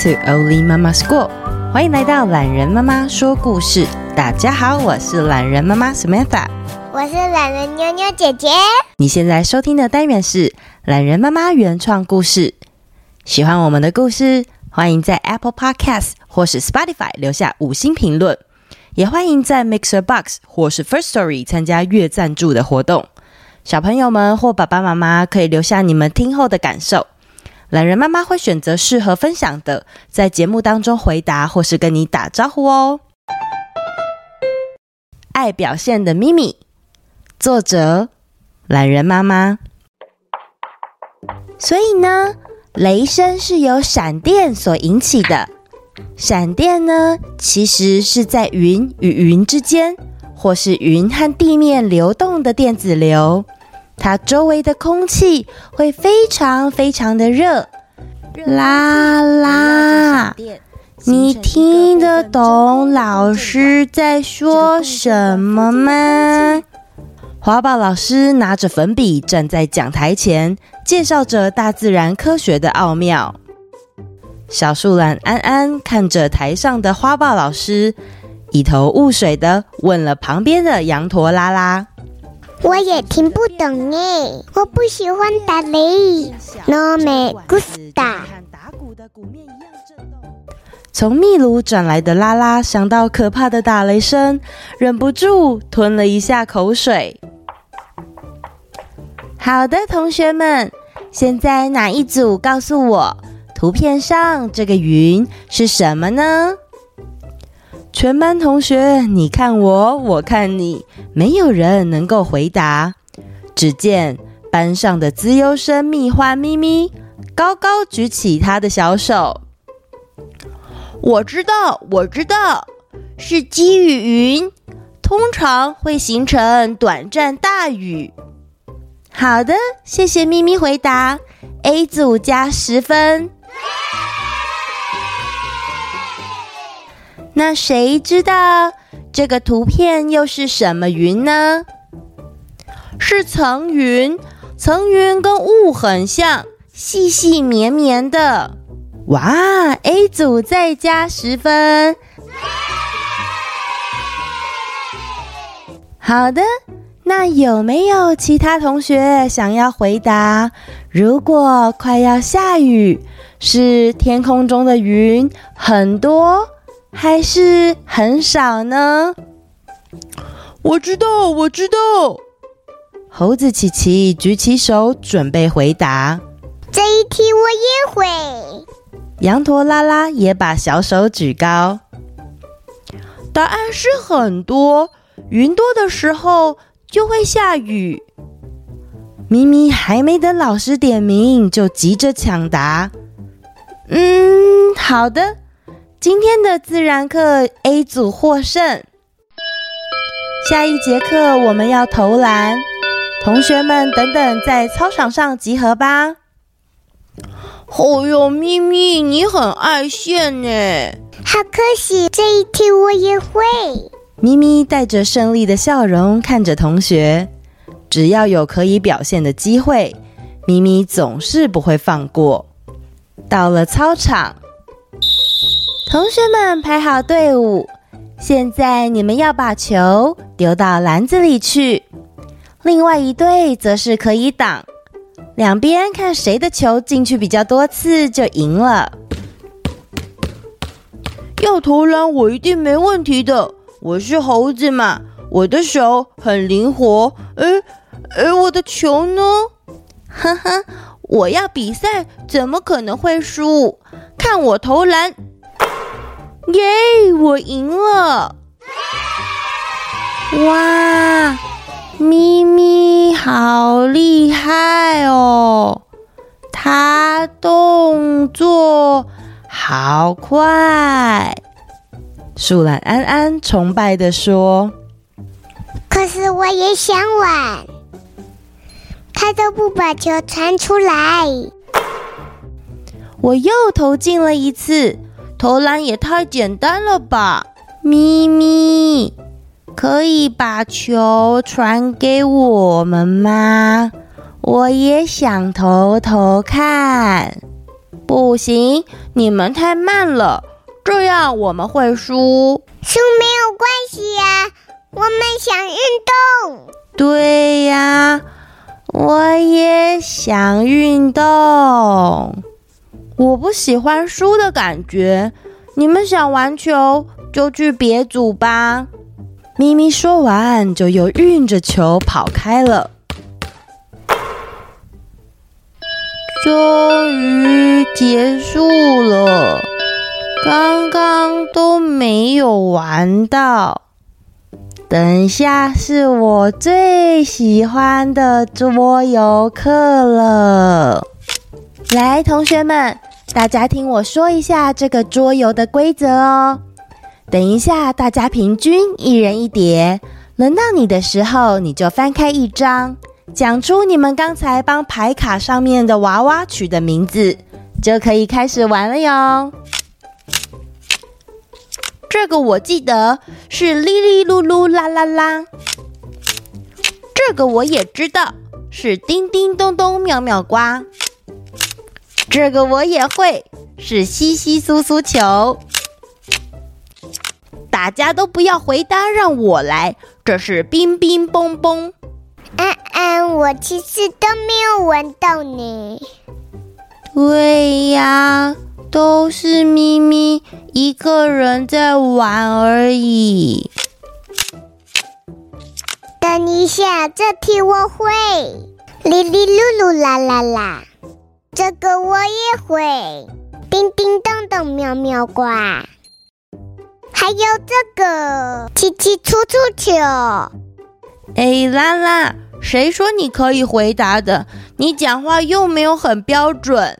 To Oli Mama School，欢迎来到懒人妈妈说故事。大家好，我是懒人妈妈 Samantha，我是懒人妞妞姐姐。你现在收听的单元是懒人妈妈原创故事。喜欢我们的故事，欢迎在 Apple Podcast 或是 Spotify 留下五星评论，也欢迎在 Mixer Box 或是 First Story 参加月赞助的活动。小朋友们或爸爸妈妈可以留下你们听后的感受，懒人妈妈会选择适合分享的，在节目当中回答或是跟你打招呼哦。爱表现的咪咪，作者懒人妈妈。所以呢，雷声是由闪电所引起的。闪电呢，其实是在云与云之间。或是云和地面流动的电子流，它周围的空气会非常非常的热。啦啦，你听得懂老师在说什么吗？华宝老师拿着粉笔站在讲台前，介绍着大自然科学的奥妙。小树懒安安看着台上的花豹老师。一头雾水的问了旁边的羊驼拉拉：“我也听不懂耶，我不喜欢打雷。No me gusta。”从秘鲁转来的拉拉想到可怕的打雷声，忍不住吞了一下口水。好的，同学们，现在哪一组告诉我，图片上这个云是什么呢？全班同学，你看我，我看你，没有人能够回答。只见班上的资优生蜜花咪咪高高举起他的小手。我知道，我知道，是积雨云，通常会形成短暂大雨。好的，谢谢咪咪回答，A 组加十分。那谁知道这个图片又是什么云呢？是层云，层云跟雾很像，细细绵绵的。哇，A 组再加十分。好的，那有没有其他同学想要回答？如果快要下雨，是天空中的云很多？还是很少呢？我知道，我知道。猴子琪琪举起手，准备回答。这一题我也会。羊驼拉拉也把小手举高。答案是很多，云多的时候就会下雨。咪咪还没等老师点名，就急着抢答。嗯，好的。今天的自然课 A 组获胜。下一节课我们要投篮，同学们等等在操场上集合吧。哦哟，咪咪，你很爱炫呢。好可惜，这一题我也会。咪咪带着胜利的笑容看着同学，只要有可以表现的机会，咪咪总是不会放过。到了操场。同学们排好队伍，现在你们要把球丢到篮子里去。另外一队则是可以挡，两边看谁的球进去比较多次就赢了。要投篮，我一定没问题的。我是猴子嘛，我的手很灵活。诶诶，我的球呢？哈哈，我要比赛，怎么可能会输？看我投篮！耶我赢了！哇，咪咪好厉害哦，它动作好快。树懒安安崇拜地说：“可是我也想玩，他都不把球传出来。”我又投进了一次。投篮也太简单了吧，咪咪，可以把球传给我们吗？我也想投投看。不行，你们太慢了，这样我们会输。输没有关系呀，我们想运动。对呀，我也想运动。我不喜欢输的感觉。你们想玩球，就去别组吧。咪咪说完，就又运着球跑开了。终于结束了，刚刚都没有玩到。等一下是我最喜欢的桌游课了。来，同学们，大家听我说一下这个桌游的规则哦。等一下，大家平均一人一叠，轮到你的时候，你就翻开一张。讲出你们刚才帮牌卡上面的娃娃取的名字，就可以开始玩了哟。这个我记得是哩哩噜噜啦啦啦，这个我也知道是叮叮咚咚妙妙呱，这个我也会是稀稀疏疏球。大家都不要回答，让我来，这是冰冰嘣嘣。安安，我其实都没有闻到你。对呀，都是咪咪一个人在玩而已。等一下，这题我会。哩哩噜噜啦啦啦，这个我也会。叮叮当当喵喵呱，还有这个气气楚楚球。哎，拉拉，谁说你可以回答的？你讲话又没有很标准。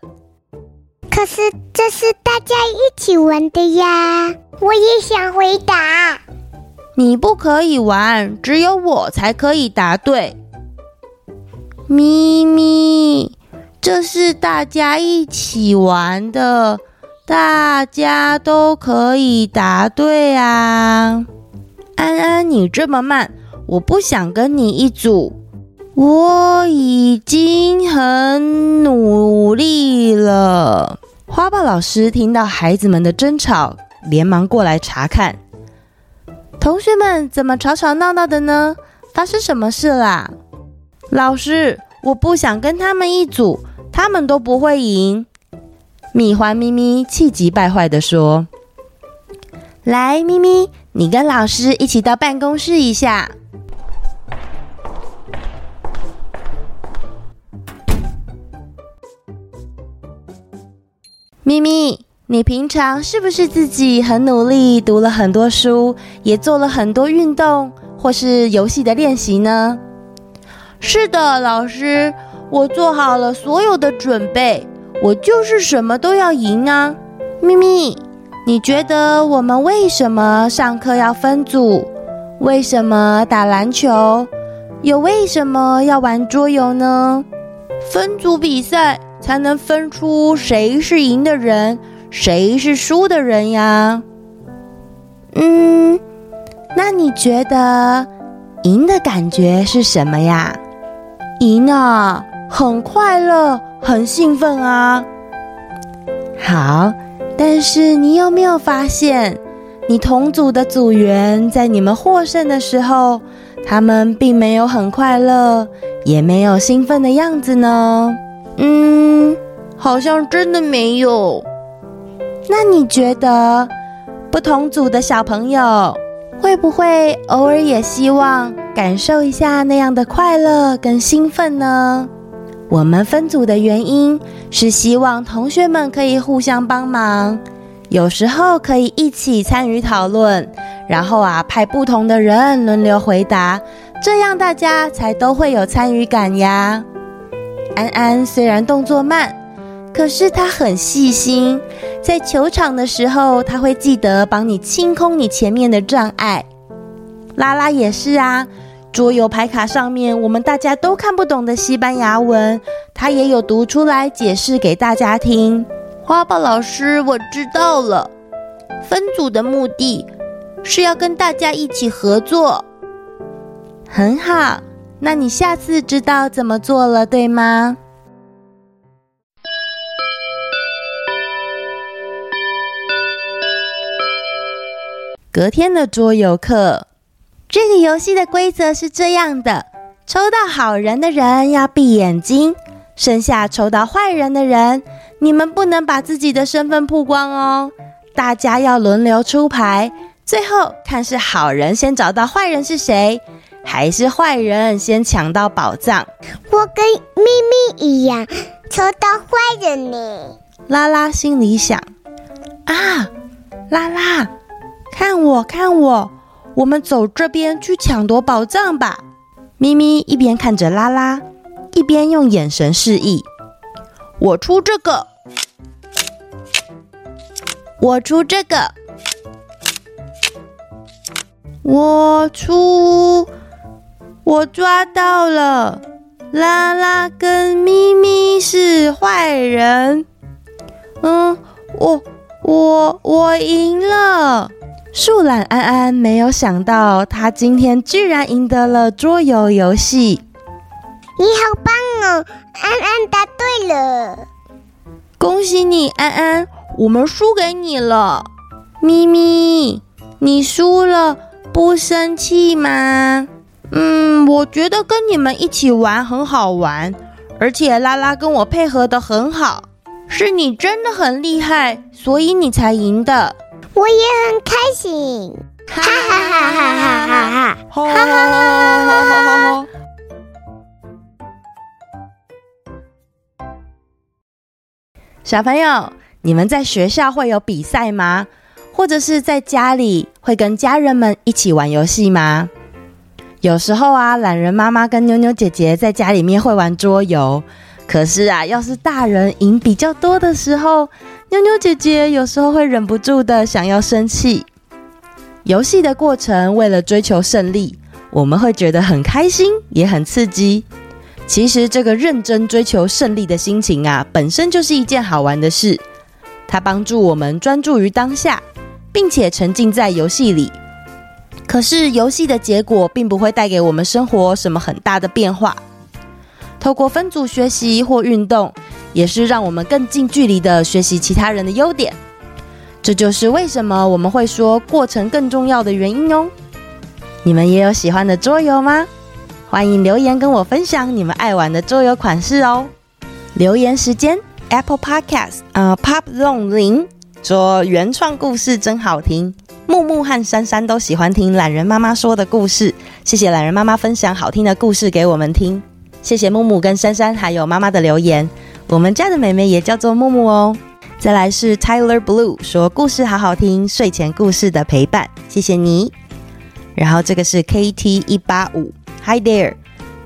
可是这是大家一起玩的呀，我也想回答。你不可以玩，只有我才可以答对。咪咪，这是大家一起玩的，大家都可以答对啊。安安，你这么慢。我不想跟你一组，我已经很努力了。花豹老师听到孩子们的争吵，连忙过来查看。同学们怎么吵吵闹闹的呢？发生什么事啦？老师，我不想跟他们一组，他们都不会赢。米花咪咪气急败坏地说：“来，咪咪，你跟老师一起到办公室一下。”咪咪，你平常是不是自己很努力，读了很多书，也做了很多运动或是游戏的练习呢？是的，老师，我做好了所有的准备，我就是什么都要赢啊！咪咪，你觉得我们为什么上课要分组？为什么打篮球？又为什么要玩桌游呢？分组比赛。才能分出谁是赢的人，谁是输的人呀。嗯，那你觉得赢的感觉是什么呀？赢啊，很快乐，很兴奋啊。好，但是你有没有发现，你同组的组员在你们获胜的时候，他们并没有很快乐，也没有兴奋的样子呢？嗯，好像真的没有。那你觉得不同组的小朋友会不会偶尔也希望感受一下那样的快乐跟兴奋呢？我们分组的原因是希望同学们可以互相帮忙，有时候可以一起参与讨论，然后啊派不同的人轮流回答，这样大家才都会有参与感呀。安安虽然动作慢，可是他很细心。在球场的时候，他会记得帮你清空你前面的障碍。拉拉也是啊，桌游牌卡上面我们大家都看不懂的西班牙文他也有读出来解释给大家听。花豹老师我知道了。分组的目的是要跟大家一起合作。很好那你下次知道怎么做了对吗？隔天的桌游课。这个游戏的规则是这样的：抽到好人的人要闭眼睛，剩下抽到坏人的人，你们不能把自己的身份曝光哦。大家要轮流出牌，最后看是好人先找到坏人是谁，还是坏人先抢到宝藏。我跟咪咪一样，抽到坏人呢。拉拉心里想：啊，拉拉，看我，看我，我们走这边去抢夺宝藏吧。咪咪一边看着拉拉，一边用眼神示意：我出这个。我出这个，我出，我抓到了，拉拉跟咪咪是坏人。嗯，我我我赢了。树懒安安没有想到，他今天居然赢得了桌游游戏。你好棒哦，安安答对了。恭喜你，安安。我们输给你了，咪咪，你输了不生气吗？嗯，我觉得跟你们一起玩很好玩，而且拉拉跟我配合的很好，是你真的很厉害，所以你才赢的。我也很开心，哈哈哈哈哈哈哈哈哈哈哈哈！小朋友。你们在学校会有比赛吗？或者是在家里会跟家人们一起玩游戏吗？有时候啊，懒人妈妈跟妞妞姐姐在家里面会玩桌游。可是啊，要是大人赢比较多的时候，妞妞姐姐有时候会忍不住的想要生气。游戏的过程为了追求胜利，我们会觉得很开心，也很刺激。其实这个认真追求胜利的心情啊，本身就是一件好玩的事。它帮助我们专注于当下，并且沉浸在游戏里。可是，游戏的结果并不会带给我们生活什么很大的变化。透过分组学习或运动，也是让我们更近距离的学习其他人的优点。这就是为什么我们会说过程更重要的原因哦。你们也有喜欢的桌游吗？欢迎留言跟我分享你们爱玩的桌游款式哦。留言时间。Apple Podcast，呃，Pop Zone 零说原创故事真好听。木木和珊珊都喜欢听懒人妈妈说的故事，谢谢懒人妈妈分享好听的故事给我们听。谢谢木木跟珊珊还有妈妈的留言。我们家的妹妹也叫做木木哦。再来是 Tyler Blue 说故事好好听，睡前故事的陪伴，谢谢你。然后这个是 KT 一八五，Hi there，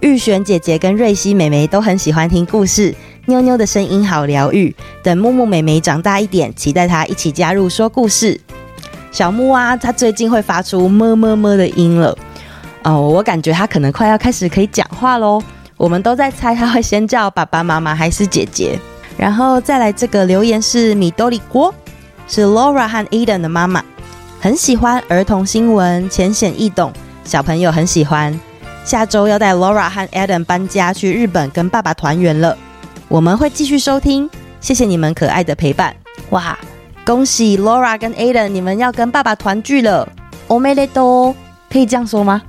玉璇姐姐跟瑞希妹妹都很喜欢听故事。妞妞的声音好疗愈。等木木妹妹长大一点，期待她一起加入说故事。小木啊，她最近会发出么么么的音了。哦，我感觉她可能快要开始可以讲话喽。我们都在猜她会先叫爸爸妈妈还是姐姐。然后再来这个留言是米多里郭，是 Laura 和 Eden 的妈妈，很喜欢儿童新闻，浅显易懂，小朋友很喜欢。下周要带 Laura 和 Eden 搬家去日本跟爸爸团圆了。我们会继续收听，谢谢你们可爱的陪伴。哇，恭喜 Laura 跟 Aden，你们要跟爸爸团聚了。おめでとう， 可以这样说吗？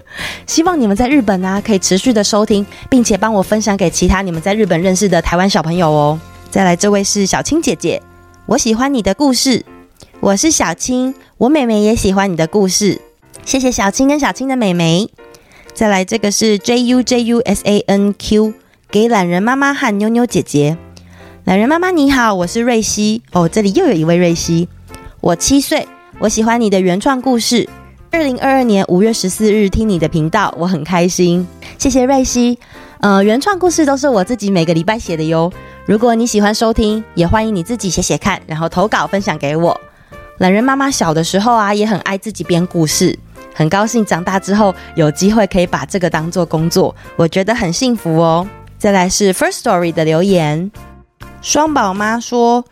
希望你们在日本啊，可以持续的收听，并且帮我分享给其他你们在日本认识的台湾小朋友哦。再来，这位是小青姐姐，我喜欢你的故事。我是小青，我妹妹也喜欢你的故事。谢谢小青跟小青的妹妹。再来，这个是 J U J U S A N Q。给懒人妈妈和妞妞姐姐，懒人妈妈你好，我是瑞希哦，这里又有一位瑞希。我七岁，我喜欢你的原创故事。二零二二年五月十四日听你的频道，我很开心，谢谢瑞希。呃，原创故事都是我自己每个礼拜写的哟。如果你喜欢收听，也欢迎你自己写写看，然后投稿分享给我。懒人妈妈小的时候啊，也很爱自己编故事，很高兴长大之后有机会可以把这个当做工作，我觉得很幸福哦。再来是 First Story 的留言，双宝妈说，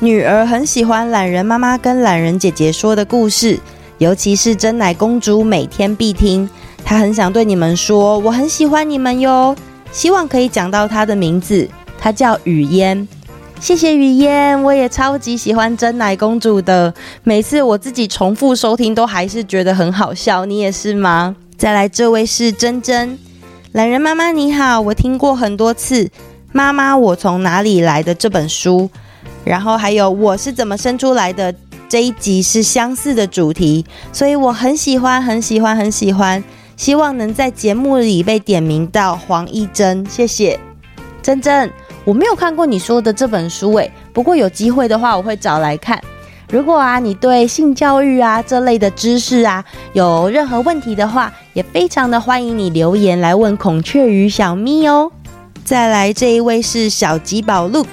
女儿很喜欢懒人妈妈跟懒人姐姐说的故事，尤其是珍奶公主每天必听。她很想对你们说，我很喜欢你们哟，希望可以讲到她的名字，她叫雨嫣。谢谢雨嫣，我也超级喜欢珍奶公主的，每次我自己重复收听都还是觉得很好笑，你也是吗？再来，这位是珍珍，懒人妈妈你好，我听过很多次《妈妈我从哪里来的》这本书，然后还有我是怎么生出来的？这一集是相似的主题，所以我很喜欢，很喜欢，很喜欢，希望能在节目里被点名到黄一珍，谢谢珍珍。我没有看过你说的这本书诶，不过有机会的话我会找来看。如果啊你对性教育啊这类的知识啊有任何问题的话，也非常的欢迎你留言来问孔雀鱼小咪哦。再来这一位是小吉宝 Look，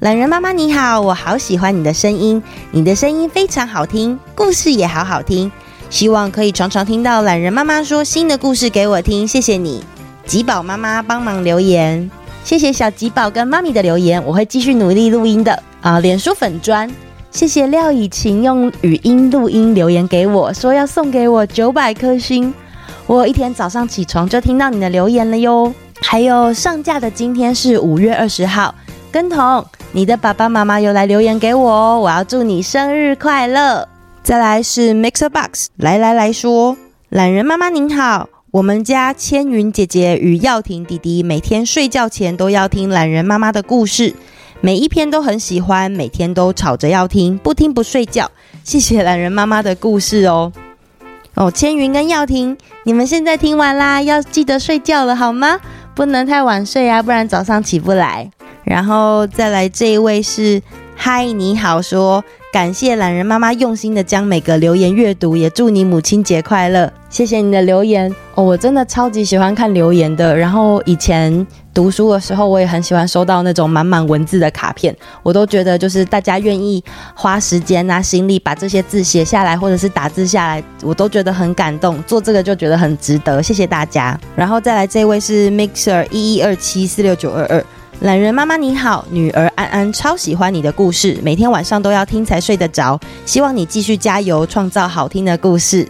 懒人妈妈你好，我好喜欢你的声音，你的声音非常好听，故事也好好听，希望可以常常听到懒人妈妈说新的故事给我听，谢谢你，吉宝妈妈帮忙留言。谢谢小吉宝跟妈咪的留言，我会继续努力录音的啊！脸书粉砖，谢谢廖以晴用语音录音留言给我，说要送给我九百颗星。我一天早上起床就听到你的留言了哟。还有上架的今天是五月二十号，跟彤，你的爸爸妈妈有来留言给我哦，我要祝你生日快乐。再来是 Mixer Box，来来来说，懒人妈妈您好。我们家千云姐姐与耀廷弟弟每天睡觉前都要听懒人妈妈的故事，每一篇都很喜欢，每天都吵着要听，不听不睡觉。谢谢懒人妈妈的故事哦。哦，千云跟耀廷，你们现在听完啦，要记得睡觉了好吗？不能太晚睡啊，不然早上起不来。然后再来这一位是嗨，你好说。感谢懒人妈妈用心的将每个留言阅读，也祝你母亲节快乐。谢谢你的留言哦，我真的超级喜欢看留言的。然后以前读书的时候，我也很喜欢收到那种满满文字的卡片，我都觉得就是大家愿意花时间啊、心力把这些字写下来，或者是打字下来，我都觉得很感动。做这个就觉得很值得，谢谢大家。然后再来这位是 Mixer 一一二七四六九二二。懒人妈妈你好，女儿安安超喜欢你的故事，每天晚上都要听才睡得着。希望你继续加油，创造好听的故事。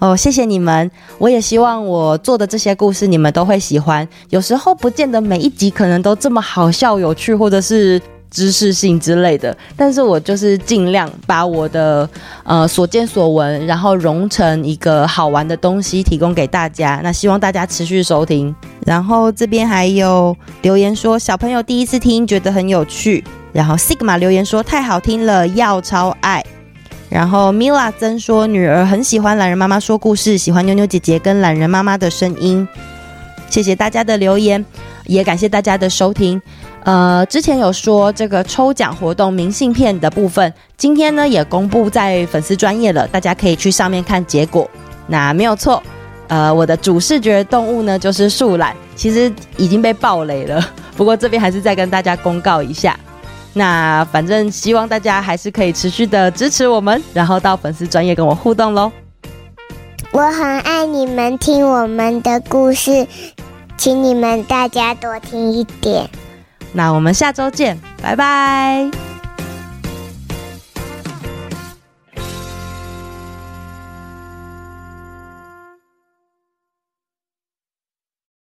哦，谢谢你们，我也希望我做的这些故事你们都会喜欢。有时候不见得每一集可能都这么好笑、有趣，或者是。知识性之类的，但是我就是尽量把我的呃所见所闻，然后融成一个好玩的东西提供给大家。那希望大家持续收听。然后这边还有留言说小朋友第一次听觉得很有趣。然后 Sigma 留言说太好听了，要超爱。然后 Mila 曾说女儿很喜欢懒人妈妈说故事，喜欢妞妞姐姐跟懒人妈妈的声音。谢谢大家的留言，也感谢大家的收听。呃，之前有说这个抽奖活动明信片的部分，今天呢也公布在粉丝专业了，大家可以去上面看结果。那没有错，呃，我的主视觉动物呢就是树懒，其实已经被爆雷了，不过这边还是再跟大家公告一下。那反正希望大家还是可以持续的支持我们，然后到粉丝专业跟我互动喽。我很爱你们听我们的故事，请你们大家多听一点。那我们下周见，拜拜。